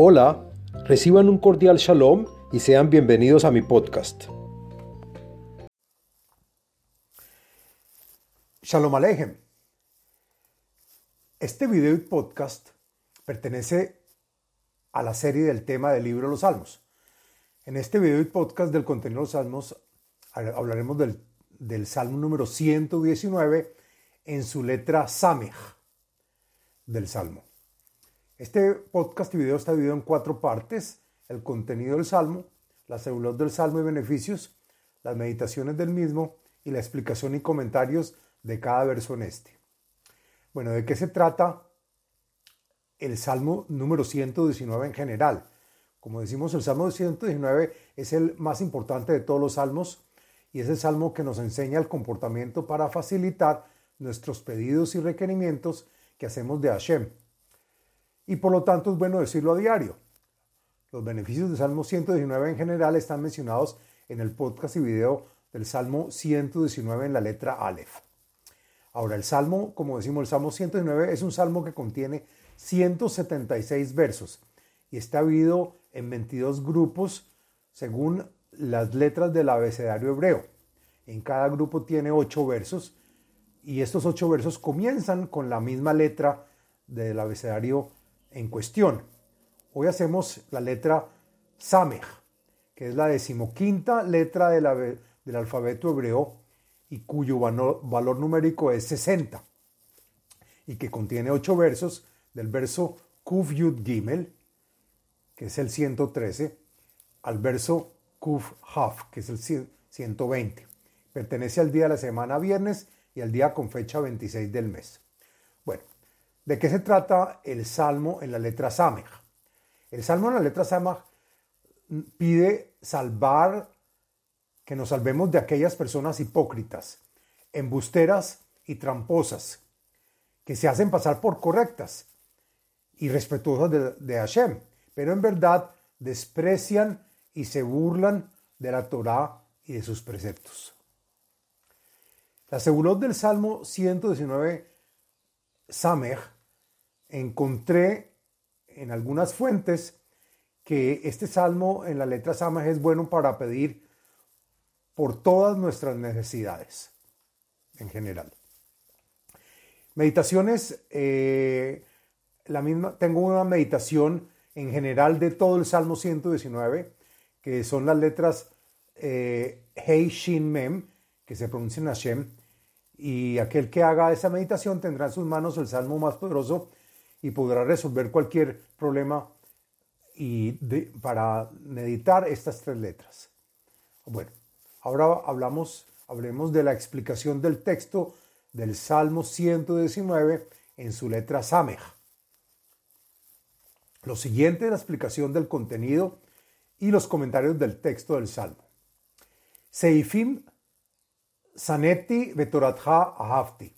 Hola, reciban un cordial shalom y sean bienvenidos a mi podcast. Shalom Aleichem. Este video y podcast pertenece a la serie del tema del libro de los Salmos. En este video y podcast del contenido de los Salmos hablaremos del, del Salmo número 119 en su letra Samech del Salmo. Este podcast y video está dividido en cuatro partes. El contenido del Salmo, las células del Salmo y beneficios, las meditaciones del mismo y la explicación y comentarios de cada verso en este. Bueno, ¿de qué se trata el Salmo número 119 en general? Como decimos, el Salmo 119 es el más importante de todos los salmos y es el salmo que nos enseña el comportamiento para facilitar nuestros pedidos y requerimientos que hacemos de Hashem y por lo tanto es bueno decirlo a diario. Los beneficios del Salmo 119 en general están mencionados en el podcast y video del Salmo 119 en la letra Aleph. Ahora, el Salmo, como decimos, el Salmo 119 es un salmo que contiene 176 versos y está dividido en 22 grupos según las letras del abecedario hebreo. En cada grupo tiene 8 versos y estos 8 versos comienzan con la misma letra del abecedario en cuestión. Hoy hacemos la letra Samech, que es la decimoquinta letra del alfabeto hebreo y cuyo valor, numérico es 60 y que contiene ocho versos del verso Kuf Yud Gimel, que es el 113, al verso Kuf Haf, que es el 120. Pertenece al día de la semana viernes y al día con fecha 26 del mes. Bueno, ¿De qué se trata el salmo en la letra Samech? El salmo en la letra Samech pide salvar, que nos salvemos de aquellas personas hipócritas, embusteras y tramposas, que se hacen pasar por correctas y respetuosas de, Hashem, pero en verdad desprecian y se burlan de la Torá y de sus preceptos. La seguridad del Salmo 119, Samech, encontré en algunas fuentes que este salmo en la letra Samaj es bueno para pedir por todas nuestras necesidades en general. Meditaciones, eh, la misma, tengo una meditación en general de todo el Salmo 119, que son las letras eh, Hei Shin Mem, que se pronuncian Hashem, y aquel que haga esa meditación tendrá en sus manos el salmo más poderoso y podrá resolver cualquier problema y para meditar estas tres letras. Bueno, ahora hablamos, hablemos de la explicación del texto del Salmo 119 en su letra Samej. Lo siguiente es la explicación del contenido y los comentarios del texto del Salmo. Seifim Saneti Betoratha Ahafti.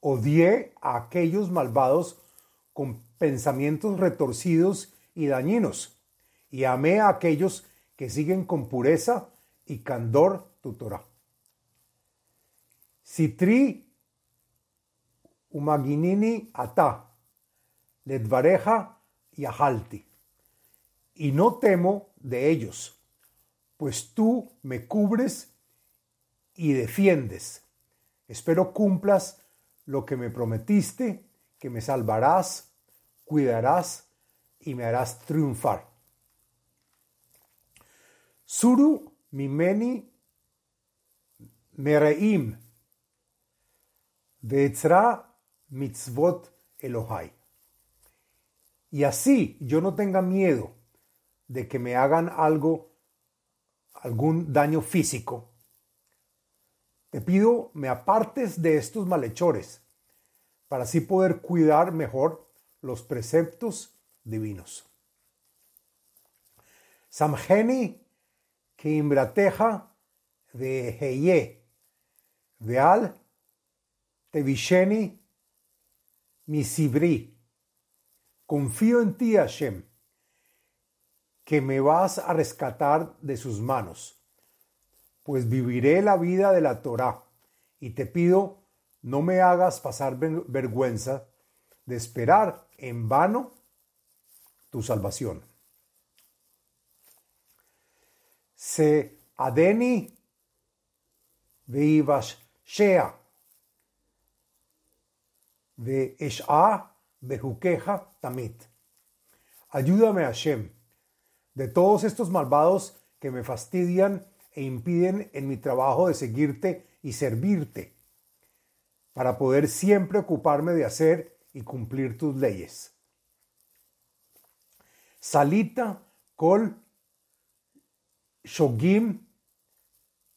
Odié a aquellos malvados con pensamientos retorcidos y dañinos, y amé a aquellos que siguen con pureza y candor tu Torah. Sitri umaginini ata, ledvareja y ahalti, y no temo de ellos, pues tú me cubres y defiendes. Espero cumplas lo que me prometiste que me salvarás, cuidarás y me harás triunfar. Suru mimeni mereim vetzra mitzvot Elohai. Y así yo no tenga miedo de que me hagan algo, algún daño físico. Te pido me apartes de estos malhechores para así poder cuidar mejor los preceptos divinos. Samgeni que imbrateja de Heye, Veal Tevisheni Misibri. Confío en ti, Hashem, que me vas a rescatar de sus manos, pues viviré la vida de la Torah y te pido no me hagas pasar vergüenza de esperar en vano tu salvación. Se adeni veivash shea ve esha bejuqueja tamit. Ayúdame, Hashem, de todos estos malvados que me fastidian e impiden en mi trabajo de seguirte y servirte, para poder siempre ocuparme de hacer y cumplir tus leyes. Salita kol shogim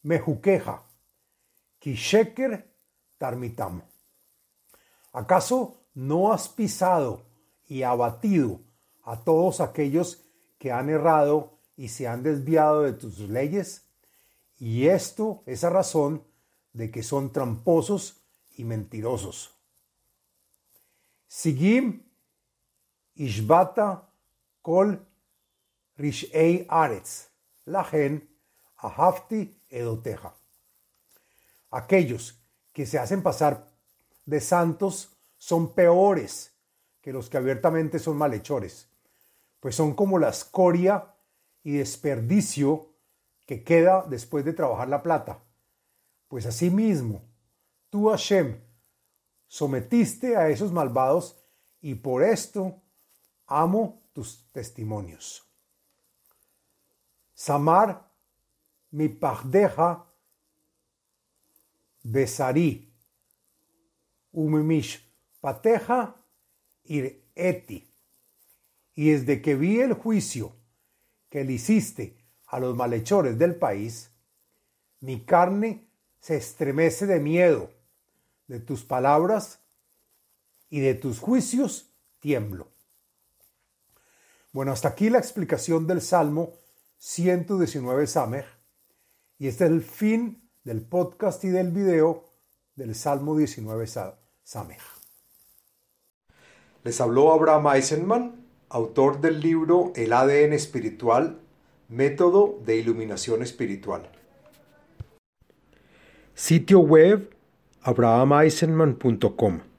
mejuqueja, kisheker tarmitam. ¿Acaso no has pisado y abatido a todos aquellos que han errado y se han desviado de tus leyes? Y esto es a razón de que son tramposos y mentirosos. Sigim ishbata kol rishei aretz, lahen ahafti edoteja. Aquellos que se hacen pasar de santos son peores que los que abiertamente son malhechores, pues son como la escoria y desperdicio que queda después de trabajar la plata. Pues asimismo, tú Hashem sometiste a esos malvados y por esto amo tus testimonios. Samar mi pagdeja besari umimish pateja ir eti. Y desde que vi el juicio que le hiciste a los malhechores del país, mi carne se estremece de miedo, de tus palabras y de tus juicios tiemblo. Bueno, hasta aquí la explicación del Salmo 119 Samer. Y este es el fin del podcast y del video del Salmo 19 Samer. Les habló Abraham Eisenman, autor del libro El ADN espiritual, método de iluminación espiritual. Sitio web abrahameisenman.com